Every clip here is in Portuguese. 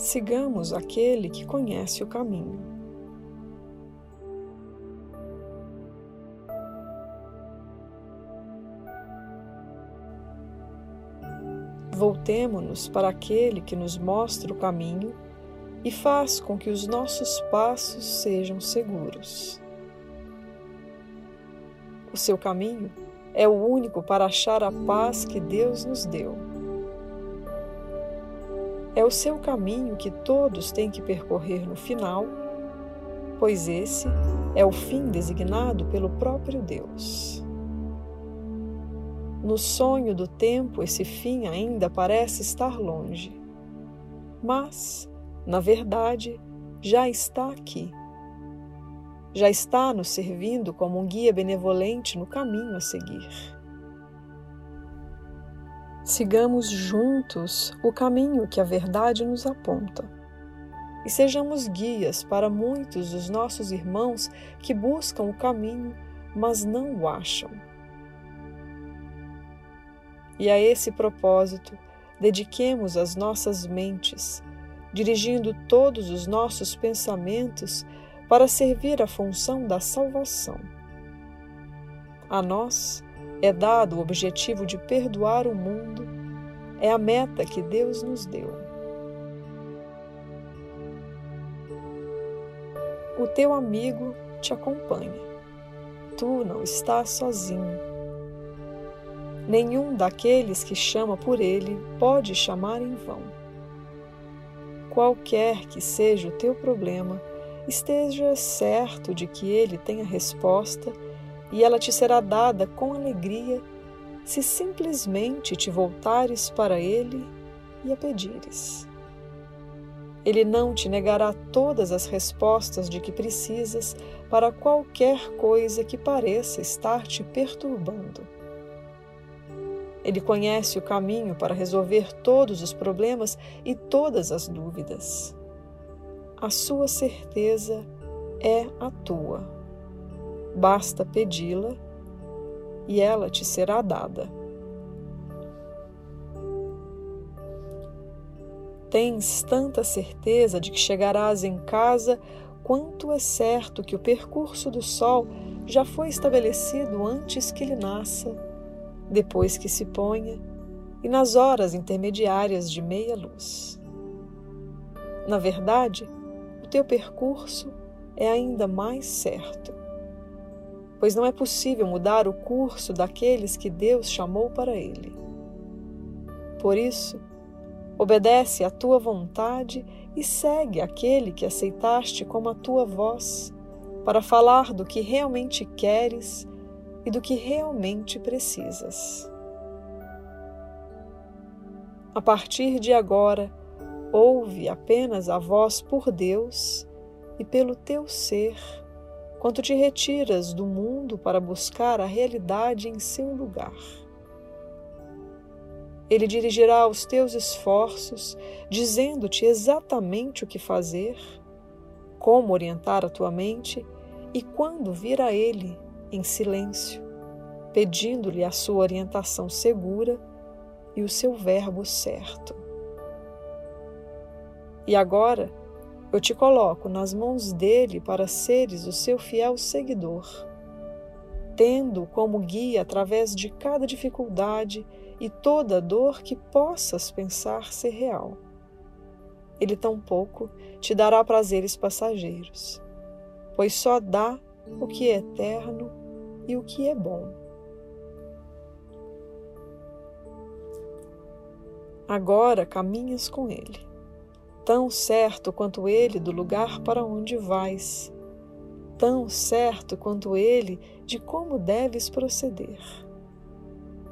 Sigamos aquele que conhece o caminho. Voltemo-nos para aquele que nos mostra o caminho e faz com que os nossos passos sejam seguros. O seu caminho é o único para achar a paz que Deus nos deu. É o seu caminho que todos têm que percorrer no final, pois esse é o fim designado pelo próprio Deus. No sonho do tempo, esse fim ainda parece estar longe, mas, na verdade, já está aqui já está nos servindo como um guia benevolente no caminho a seguir. Sigamos juntos o caminho que a verdade nos aponta e sejamos guias para muitos dos nossos irmãos que buscam o caminho, mas não o acham. E a esse propósito, dediquemos as nossas mentes, dirigindo todos os nossos pensamentos para servir a função da salvação. A nós é dado o objetivo de perdoar o mundo, é a meta que Deus nos deu. O teu amigo te acompanha. Tu não estás sozinho. Nenhum daqueles que chama por ele pode chamar em vão. Qualquer que seja o teu problema, esteja certo de que ele tem a resposta e ela te será dada com alegria se simplesmente te voltares para ele e a pedires. Ele não te negará todas as respostas de que precisas para qualquer coisa que pareça estar te perturbando. Ele conhece o caminho para resolver todos os problemas e todas as dúvidas a sua certeza é a tua. Basta pedi-la e ela te será dada. Tens tanta certeza de que chegarás em casa quanto é certo que o percurso do sol já foi estabelecido antes que ele nasça, depois que se ponha e nas horas intermediárias de meia luz. Na verdade, teu percurso é ainda mais certo. Pois não é possível mudar o curso daqueles que Deus chamou para ele. Por isso, obedece à tua vontade e segue aquele que aceitaste como a tua voz, para falar do que realmente queres e do que realmente precisas. A partir de agora, Ouve apenas a voz por Deus e pelo teu ser, quando te retiras do mundo para buscar a realidade em seu lugar. Ele dirigirá os teus esforços, dizendo-te exatamente o que fazer, como orientar a tua mente e quando vir a Ele em silêncio, pedindo-lhe a sua orientação segura e o seu verbo certo. E agora eu te coloco nas mãos dele para seres o seu fiel seguidor, tendo como guia através de cada dificuldade e toda dor que possas pensar ser real. Ele tampouco te dará prazeres passageiros, pois só dá o que é eterno e o que é bom. Agora caminhas com ele tão certo quanto ele do lugar para onde vais, tão certo quanto ele de como deves proceder,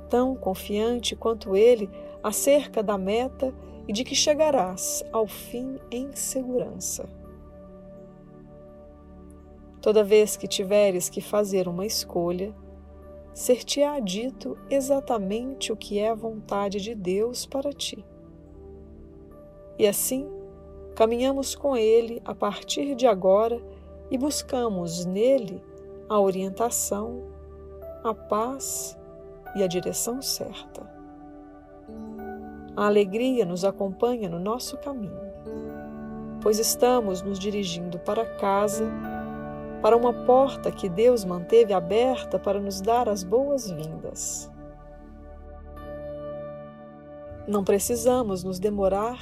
tão confiante quanto ele acerca da meta e de que chegarás ao fim em segurança. Toda vez que tiveres que fazer uma escolha, ser-te-á dito exatamente o que é a vontade de Deus para ti. E assim, Caminhamos com Ele a partir de agora e buscamos nele a orientação, a paz e a direção certa. A alegria nos acompanha no nosso caminho. pois estamos nos dirigindo para casa, para uma porta que Deus manteve aberta para nos dar as boas-vindas. Não precisamos nos demorar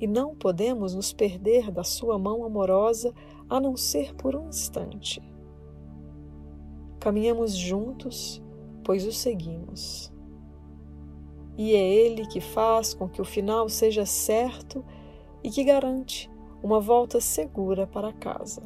e não podemos nos perder da Sua mão amorosa a não ser por um instante. Caminhamos juntos, pois o seguimos. E é Ele que faz com que o final seja certo e que garante uma volta segura para casa.